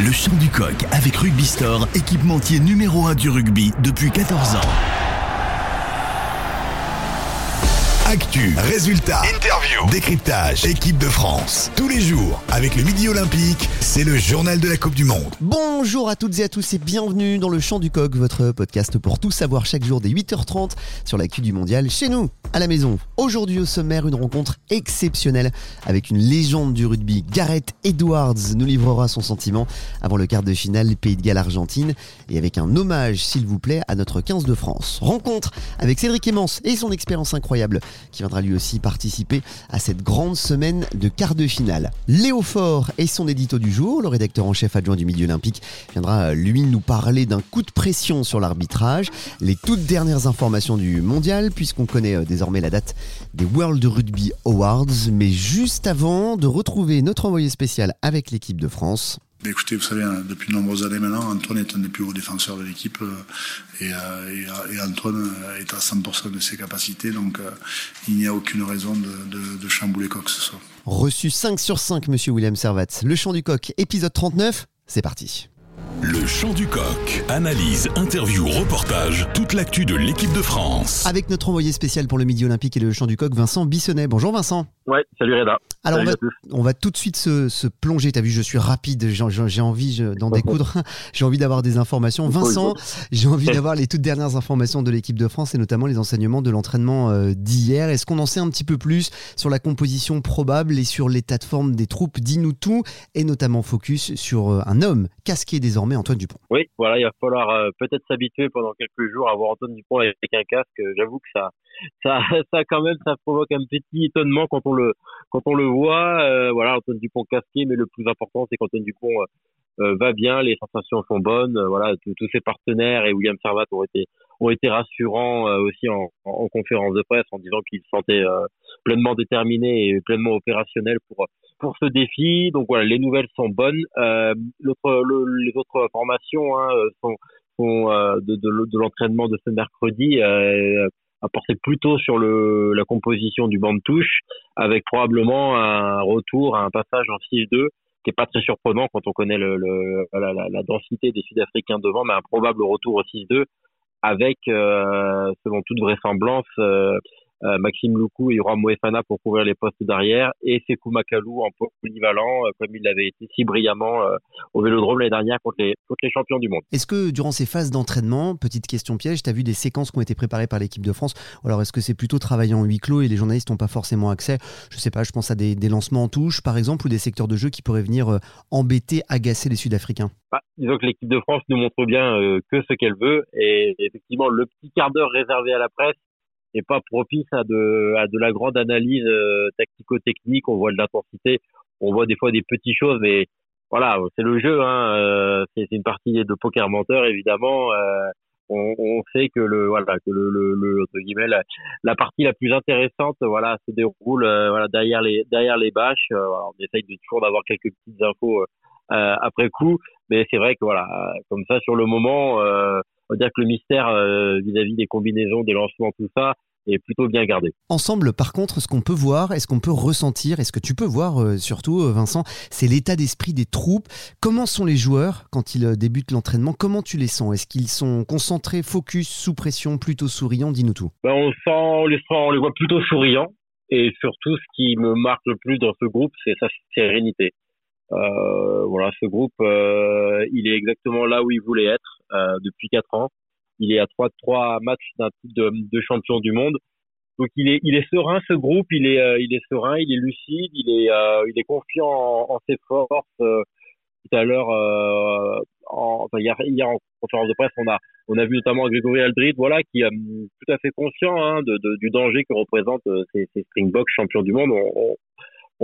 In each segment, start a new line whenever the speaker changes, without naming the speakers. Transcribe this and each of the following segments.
Le chant du coq avec Rugby Store, équipementier numéro 1 du rugby depuis 14 ans. Actu, résultats, interviews, décryptage, équipe de France. Tous les jours, avec le Midi Olympique, c'est le journal de la Coupe du Monde.
Bonjour à toutes et à tous et bienvenue dans le Chant du Coq, votre podcast pour tout savoir chaque jour dès 8h30 sur l'actu du mondial chez nous, à la maison. Aujourd'hui au sommaire, une rencontre exceptionnelle avec une légende du rugby. Gareth Edwards nous livrera son sentiment avant le quart de finale Pays de Galles-Argentine et avec un hommage, s'il vous plaît, à notre 15 de France. Rencontre avec Cédric Emmens et son expérience incroyable qui viendra lui aussi participer à cette grande semaine de quart de finale. Léo Faure et son édito du jour, le rédacteur en chef adjoint du Midi Olympique, viendra lui nous parler d'un coup de pression sur l'arbitrage, les toutes dernières informations du mondial, puisqu'on connaît euh, désormais la date des World Rugby Awards, mais juste avant de retrouver notre envoyé spécial avec l'équipe de France.
Écoutez, vous savez, hein, depuis de nombreuses années maintenant, Antoine est un des plus hauts défenseurs de l'équipe euh, et, euh, et, Antoine est à 100% de ses capacités, donc euh, il n'y a aucune raison de, de, de chambouler quoi que ce soit.
Reçu 5 sur 5, monsieur William Servat. Le chant du coq, épisode 39, c'est parti.
Le chant du coq. Analyse, interview, reportage, toute l'actu de l'équipe de France.
Avec notre envoyé spécial pour le Midi Olympique et le chant du coq, Vincent Bissonnet. Bonjour Vincent.
Ouais, salut Reda.
Alors
Salut
on va, on va tout de suite se, se plonger. T'as vu, je suis rapide, j'ai envie d'en découdre, j'ai envie d'avoir des informations. Vincent, j'ai envie d'avoir les toutes dernières informations de l'équipe de France et notamment les enseignements de l'entraînement euh, d'hier. Est-ce qu'on en sait un petit peu plus sur la composition probable et sur l'état de forme des troupes? Dis-nous tout et notamment focus sur euh, un homme casqué désormais, Antoine Dupont.
Oui, voilà, il va falloir euh, peut-être s'habituer pendant quelques jours à voir Antoine Dupont avec un casque. J'avoue que ça, ça, ça quand même, ça provoque un petit étonnement quand on le, quand on le voit. Euh, voilà, Antoine Dupont casqué, mais le plus important, c'est qu'Antoine Dupont euh, euh, va bien, les sensations sont bonnes. euh, voilà, tous ses partenaires et William Servat ont été, ont été rassurants euh, aussi en, en, en conférence de presse en disant qu'ils se sentaient euh, pleinement déterminés et pleinement opérationnels pour pour ce défi. Donc voilà, les nouvelles sont bonnes. Le- les autres informations hein, sont, sont de, de, de l'entraînement de ce mercredi. Euh, porter plutôt sur le, la composition du banc de touche, avec probablement un retour à un passage en 6-2, qui est pas très surprenant quand on connaît le, le- la, la- la densité des Sud-Africains devant, mais un probable retour au 6-2, avec, euh, selon toute vraisemblance, euh, Maxime Loukou et Yoram Moefana pour couvrir les postes d'arrière et Sekou Makalou en polyvalent euh, comme il l'avait été si brillamment euh, au Vélodrome l'année dernière contre les, contre les champions du monde.
Est-ce que durant ces phases d'entraînement, petite question piège, tu as vu des séquences qui ont été préparées par l'équipe de France? Alors est-ce que c'est plutôt travaillé en huis clos et les journalistes n'ont pas forcément accès? Je sais pas, je pense à des, des lancements en touche par exemple ou des secteurs de jeu qui pourraient venir euh, embêter, agacer les Sud-Africains?
Bah, disons que l'équipe de France nous montre bien euh, que ce qu'elle veut. Et effectivement le petit quart d'heure réservé à la presse n'est pas propice à de, à de la grande analyse euh, tactico-technique. On voit de l'intensité, on voit des fois des petites choses, mais voilà, c'est le jeu. Hein, euh, c'est une partie de poker menteur évidemment. euh, on, on sait que le voilà que le, le, le entre guillemets la, la partie la plus intéressante voilà se déroule euh, voilà derrière les derrière les bâches. Euh, on essaye de toujours d'avoir quelques petites infos euh, après coup, mais c'est vrai que voilà comme ça sur le moment, on va dire que le mystère euh, vis-à-vis des combinaisons, des lancements, tout ça est plutôt bien gardé.
Ensemble, par contre, ce qu'on peut voir, est-ce qu'on peut ressentir, est-ce que tu peux voir euh, surtout, euh, Vincent, c'est l'état d'esprit des troupes? Comment sont les joueurs quand ils débutent l'entraînement? Comment tu les sens? Est-ce qu'ils sont concentrés, focus, sous pression, plutôt souriants? Dis-nous tout.
Ben, on sent, on les sent, on les voit plutôt souriants. Et surtout, ce qui me marque le plus dans ce groupe, c'est sa sérénité. Euh, voilà, ce groupe, euh, il est exactement là où il voulait être euh, depuis quatre ans. Il est à trois trois matchs d'un titre de, de champion du monde. Donc il est, il est serein ce groupe, il est, euh, il est serein, il est lucide, il est, euh, il est confiant en, en ses forces. Euh, tout à l'heure, en, enfin hier, hier en conférence de presse, on a, on a vu notamment Grégory Aldrit, voilà, qui est tout à fait conscient hein, de, de- du danger que représentent ces, ces Springboks champions du monde. On, on,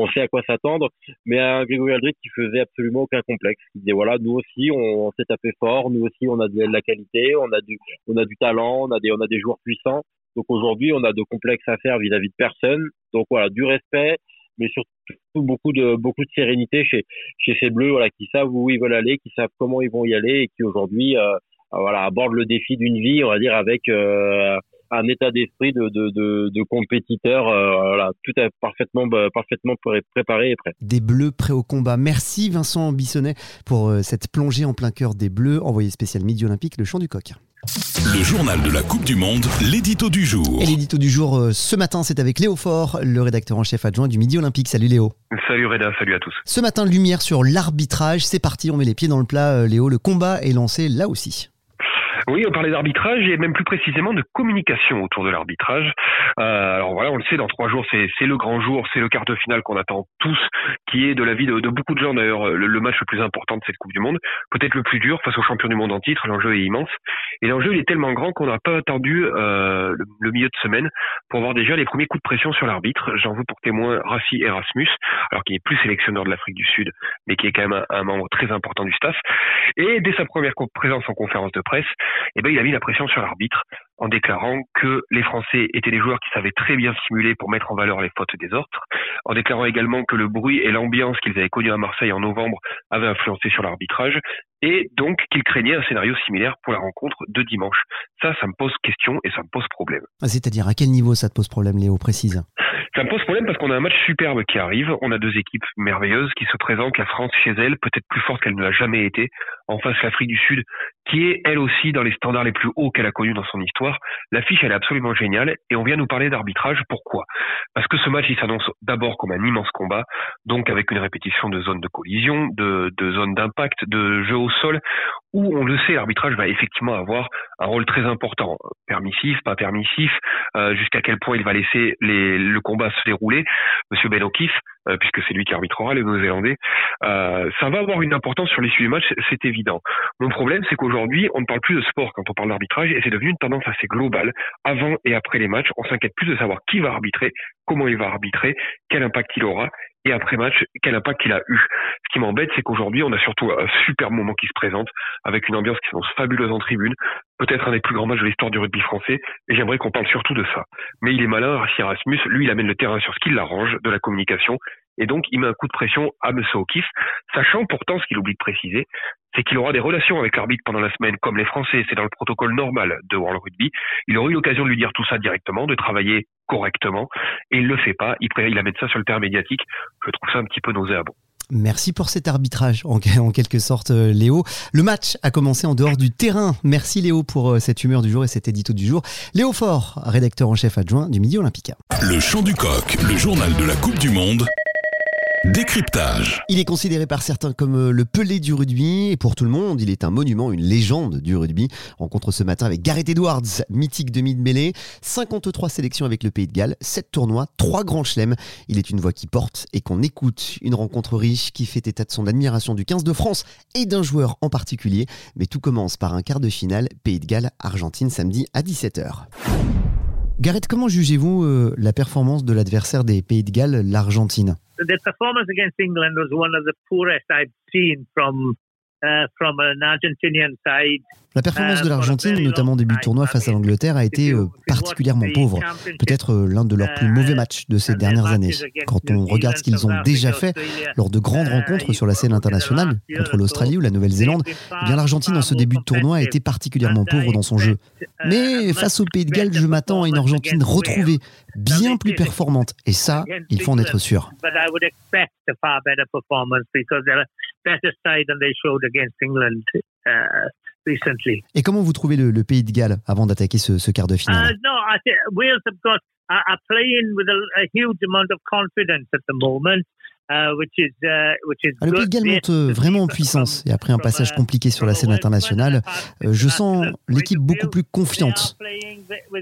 on sait à quoi s'attendre, mais un Grégory Aldrit qui faisait absolument aucun complexe. Il disait voilà, nous aussi, on, on s'est tapé fort, nous aussi, on a de la qualité, on a du, on a du talent, on a des, on a des joueurs puissants. Donc aujourd'hui, on a de complexes à faire vis-à-vis de personne. Donc voilà, du respect, mais surtout beaucoup de beaucoup de sérénité chez chez ces bleus, voilà, qui savent où ils veulent aller, qui savent comment ils vont y aller et qui aujourd'hui, euh, voilà, abordent le défi d'une vie, on va dire, avec euh, un état d'esprit de, de, de, de compétiteur, voilà, tout est parfaitement, bah, parfaitement préparé et prêt.
Des Bleus prêts au combat. Merci Vincent Bissonnet pour cette plongée en plein cœur des Bleus, envoyé spécial Midi Olympique, le champ du coq.
Le journal de la Coupe du Monde, l'édito du jour.
Et l'édito du jour euh, ce matin, c'est avec Léo Faure, le rédacteur en chef adjoint du Midi Olympique. Salut Léo.
Salut Reda, salut à tous.
Ce matin, lumière sur l'arbitrage. C'est parti, on met les pieds dans le plat. Euh, Léo, le combat est lancé là aussi.
Oui, on parlait d'arbitrage et même plus précisément de communication autour de l'arbitrage. Euh, alors voilà, on le sait, dans trois jours, c'est le grand jour, c'est le quart de finale qu'on attend tous, qui est de la vie de, beaucoup de gens d'ailleurs le, match le plus important de cette Coupe du Monde, peut-être le plus dur face aux champions du monde en titre. L'enjeu est immense et l'enjeu il est tellement grand qu'on n'a pas attendu euh, le, milieu de semaine pour voir déjà les premiers coups de pression sur l'arbitre. J'en veux pour témoin Rafi Erasmus, alors qu'il n'est plus sélectionneur de l'Afrique du Sud, mais qui est quand même un, membre très important du staff. Et dès sa première présence en conférence de presse, eh ben, il a mis la pression sur l'arbitre en déclarant que les Français étaient des joueurs qui savaient très bien simuler pour mettre en valeur les fautes des autres, en déclarant également que le bruit et l'ambiance qu'ils avaient connus à Marseille en novembre avaient influencé sur l'arbitrage, et donc qu'il craignait un scénario similaire pour la rencontre de dimanche. Ça, ça me pose question et ça me pose problème.
Ah, c'est-à-dire à quel niveau ça te pose problème, Léo, précise?
Ça me pose problème parce qu'on a un match superbe qui arrive. On a deux équipes merveilleuses qui se présentent. La France chez elle, peut-être plus forte qu'elle ne l'a jamais été. En face, l'Afrique du Sud, qui est elle aussi dans les standards les plus hauts qu'elle a connus dans son histoire. L'affiche, elle est absolument géniale. Et on vient nous parler d'arbitrage. Pourquoi? Parce que ce match, il s'annonce d'abord comme un immense combat, donc avec une répétition de zones de collision, de, zones d'impact, de jeu au sol, où on le sait, l'arbitrage va effectivement avoir un rôle très important, permissif, pas permissif, euh, jusqu'à quel point il va laisser le combat se dérouler. Monsieur Ben puisque c'est lui qui arbitrera les Néo-Zélandais, euh, ça va avoir une importance sur l'issue du match, c'est évident. Mon problème, c'est qu'aujourd'hui, on ne parle plus de sport quand on parle d'arbitrage, et c'est devenu une tendance assez globale. Avant et après les matchs, on s'inquiète plus de savoir qui va arbitrer, comment il va arbitrer, quel impact il aura, et après match, quel impact il a eu. Ce qui m'embête, c'est qu'aujourd'hui, on a surtout un super moment qui se présente, avec une ambiance qui s'annonce fabuleuse en tribune, peut-être un des plus grands matchs de l'histoire du rugby français, et j'aimerais qu'on parle surtout de ça. Mais il est malin, Rassi Erasmus, lui, il amène le terrain sur ce qui l'arrange, de la communication, et donc il met un coup de pression à M. O'Keefe, sachant pourtant ce qu'il oublie de préciser, c'est qu'il aura des relations avec l'arbitre pendant la semaine, comme les Français, c'est dans le protocole normal de World Rugby. Il aura eu l'occasion de lui dire tout ça directement, de travailler correctement, et il le fait pas. Il, il amène ça sur le terrain médiatique. Je trouve ça un petit peu nauséabond.
Merci pour cet arbitrage, en, quelque sorte, euh, Léo. Le match a commencé en dehors du terrain. Merci, Léo, pour euh, cette humeur du jour et cet édito du jour. Léo Faure, rédacteur en chef adjoint du Midi Olympique.
Le chant du coq, le journal de la Coupe du Monde. Décryptage.
Il est considéré par certains comme euh, le Pelé du rugby et pour tout le monde, il est un monument, une légende du rugby. Rencontre ce matin avec Gareth Edwards, mythique demi de mêlée, 53 sélections avec le Pays de Galles, 7 tournois, 3 grands chelems. Il est une voix qui porte et qu'on écoute, une rencontre riche qui fait état de son admiration du 15 de France et d'un joueur en particulier. Mais tout commence par un quart de finale Pays de Galles Argentine samedi à 17h. Gareth, comment jugez-vous euh, la performance de l'adversaire des Pays de Galles, l'Argentine?
The performance against England was one of the poorest I've seen from uh, from an Argentinian side.
La performance de uh, l'Argentine, notamment au début du tournoi face à l'Angleterre, a été euh, particulièrement pauvre. Peut-être euh, l'un de leurs plus mauvais matchs de ces dernières années. Quand on regarde ce qu'ils ont déjà fait lors de grandes uh, rencontres sur la scène internationale, contre l'Australie ou la Nouvelle-Zélande, eh bien l'Argentine en ce début de tournoi a été particulièrement pauvre dans son jeu. Uh, Mais face au Pays de Galles, je m'attends à une Argentine retrouvée, bien plus performante. Et ça, il faut en être sûr. Et comment vous trouvez le, le Pays de Galles avant d'attaquer ce, ce, quart de finale? uh,
no, I think Wales have got are playing with a, a huge amount of confidence at the moment. Uh, which is, uh, which is
ah, le Pays de Galles monte vraiment en puissance et après un passage compliqué sur la scène internationale, euh, je sens l'équipe beaucoup plus confiante.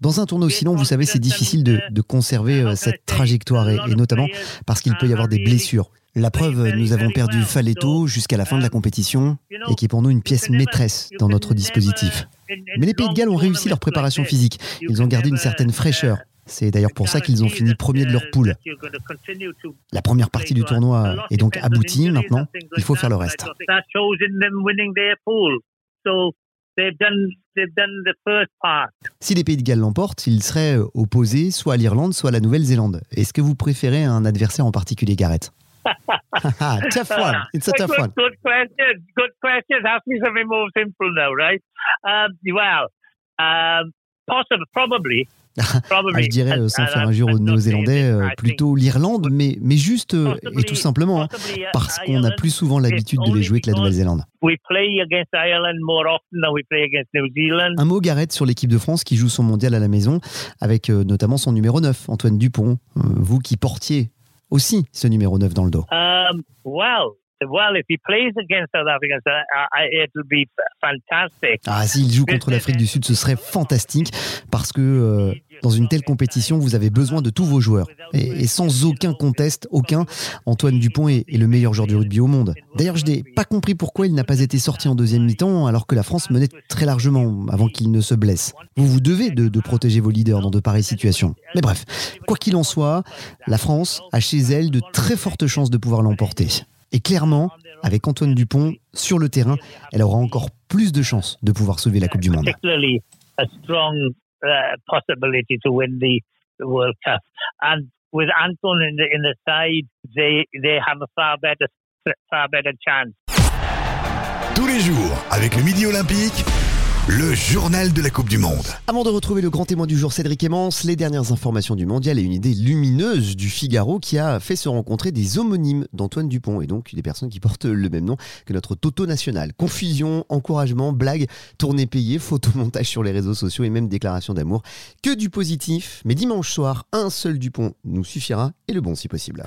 Dans un tournoi aussi long, vous savez, c'est difficile de, de conserver euh, cette trajectoire et, et notamment parce qu'il peut y avoir des blessures. La preuve, nous avons perdu Faleto jusqu'à la fin de la compétition, et qui est pour nous une pièce maîtresse dans notre dispositif. Mais les Pays de Galles ont réussi leur préparation physique. Ils ont gardé une certaine fraîcheur. C'est d'ailleurs pour ça qu'ils ont fini premier de leur poule. La première partie du tournoi est donc aboutie maintenant. Il faut faire le reste. Si les Pays de Galles l'emportent, ils seraient opposés soit à l'Irlande, soit à la Nouvelle-Zélande. Est-ce que vous préférez un adversaire en particulier, Gareth? tough one. It's a tough
good,
one.
Good question. Good question. Ask me something more simple now, right? Um, well, um, possible, probably.
Ah, je dirais, euh, sans faire injure aux Néo-Zélandais, euh, plutôt l'Irlande, mais, mais juste euh, et tout simplement hein, parce qu'on a plus souvent l'habitude de les jouer que la Nouvelle-Zélande. Un mot, Gareth, sur l'équipe de France qui joue son mondial à la maison, avec notamment son numéro 9, Antoine Dupont. vous qui portiez aussi ce numéro 9 dans le dos.
Um, well, if he plays against South Africa, it'll be fantastic.
Ah, s'il joue contre l'Afrique du Sud, ce serait fantastique parce que euh, dans une telle compétition, vous avez besoin de tous vos joueurs. Et, sans aucun conteste, aucun, Antoine Dupont est, le meilleur joueur du rugby au monde. D'ailleurs, je n'ai pas compris pourquoi il n'a pas été sorti en deuxième mi-temps alors que la France menait très largement avant qu'il ne se blesse. Vous vous devez de, de protéger vos leaders dans de pareilles situations. Mais bref, quoi qu'il en soit, la France a chez elle de très fortes chances de pouvoir l'emporter. Et clairement, avec Antoine Dupont sur le terrain, elle aura encore plus de chances de pouvoir sauver la Coupe du Monde.
uh, possibility to win the, the World Cup. And with Anton in the, in the side, they, they have a far better, far better chance.
Tous les jours, avec le Midi Olympique, le journal de la Coupe du Monde.
Avant de retrouver le grand témoin du jour, Cédric Emmance, les dernières informations du mondial et une idée lumineuse du Figaro qui a fait se rencontrer des homonymes d'Antoine Dupont et donc des personnes qui portent le même nom que notre Toto national. Confusion, encouragement, blague, tournée payée, photomontage sur les réseaux sociaux et même déclaration d'amour. Que du positif, mais dimanche soir, un seul Dupont nous suffira et le bon si possible.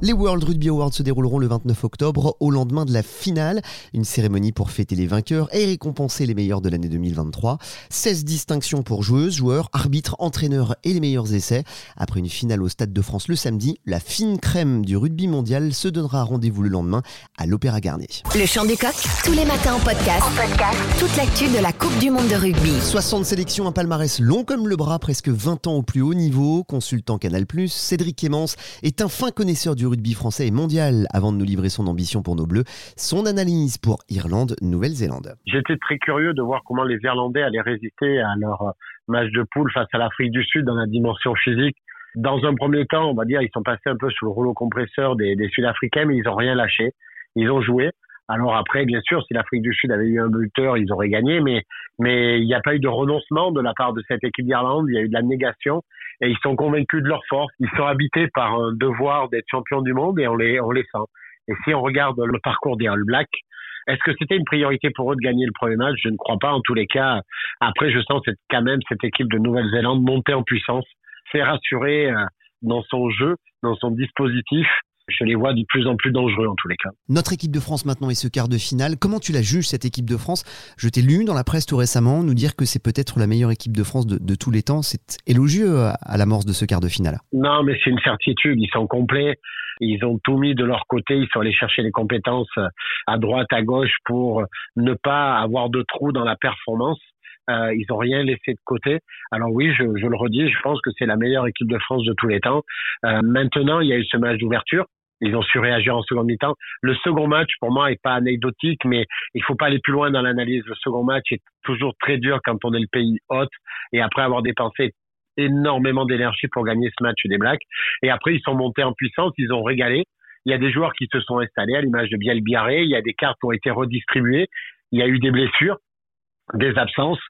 Les World Rugby Awards se dérouleront le 29 octobre, au lendemain de la finale. Une cérémonie pour fêter les vainqueurs et récompenser les meilleurs de l'année 2023. 16 distinctions pour joueuses, joueurs, arbitres, entraîneurs et les meilleurs essais. Après une finale au Stade de France le samedi, la fine crème du rugby mondial se donnera rendez-vous le lendemain à l'Opéra Garnier.
Le chant du coq, tous les matins en podcast. En podcast. Toute l'actu de la Coupe du Monde de rugby.
60 sélections, un palmarès long comme le bras, presque 20 ans au plus haut niveau. Consultant Canal+, Cédric Clémence est un fin connaisseur du rugby français et mondial avant de nous livrer son ambition pour nos Bleus, son analyse pour Irlande, Nouvelle-Zélande.
J'étais très curieux de voir comment les Irlandais allaient résister à leur match de poule face à l'Afrique du Sud dans la dimension physique. Dans un premier temps, on va dire, ils sont passés un peu sous le rouleau compresseur des, des Sud-Africains, mais ils n'ont rien lâché. Ils ont joué. Alors après, bien sûr, si l'Afrique du Sud avait eu un buteur, ils auraient gagné, mais mais il n'y a pas eu de renoncement de la part de cette équipe d'Irlande. Il y a eu de la négation et ils sont convaincus de leur force. Ils sont habités par un devoir d'être champions du monde et on les on les sent. Et si on regarde le parcours des All Blacks, est-ce que c'était une priorité pour eux de gagner le premier match? Je ne crois pas. En tous les cas, après, je sens cette, quand même cette équipe de Nouvelle-Zélande monter en puissance, c'est rassurer euh, dans son jeu, dans son dispositif je les vois de plus en plus dangereux en tous les cas.
Notre équipe de France maintenant est ce quart de finale. Comment tu la juges cette équipe de France? Je t'ai lu dans la presse tout récemment nous dire que c'est peut-être la meilleure équipe de France de, tous les temps. C'est élogieux à, l'amorce de ce quart de finale.
Non, mais c'est une certitude. Ils sont complets. Ils ont tout mis de leur côté. Ils sont allés chercher les compétences à droite, à gauche pour ne pas avoir de trous dans la performance. Euh, ils n'ont rien laissé de côté. Alors oui, je, je, le redis, je pense que c'est la meilleure équipe de France de tous les temps. Euh, maintenant, il y a eu ce match d'ouverture ils ont su réagir en seconde mi-temps. Le second match, pour moi, est pas anecdotique, mais il faut pas aller plus loin dans l'analyse. Le second match est toujours très dur quand on est le pays hôte et après avoir dépensé énormément d'énergie pour gagner ce match des Blacks. Et après, ils sont montés en puissance, ils ont régalé. Il y a des joueurs qui se sont installés à l'image de Biel Biarré. Il y a des cartes qui ont été redistribuées. Il y a eu des blessures, des absences.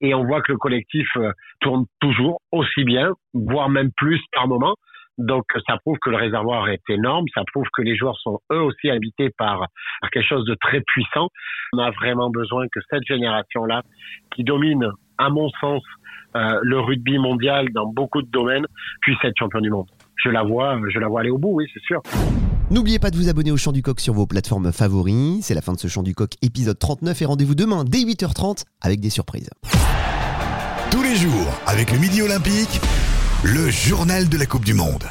Et on voit que le collectif euh, tourne toujours aussi bien, voire même plus par moment. Donc ça prouve que le réservoir est énorme, ça prouve que les joueurs sont eux aussi habités par, quelque chose de très puissant. On a vraiment besoin que cette génération-là, qui domine, à mon sens, euh, le rugby mondial dans beaucoup de domaines, puisse être champion du monde. Je la vois, je la vois aller au bout, oui, c'est sûr.
N'oubliez pas de vous abonner au Chant du Coq sur vos plateformes favoris. C'est la fin de ce Chant du Coq épisode 39 et rendez-vous demain dès 8h30 avec des surprises.
Tous les jours, avec le Midi Olympique, le journal de la Coupe du Monde.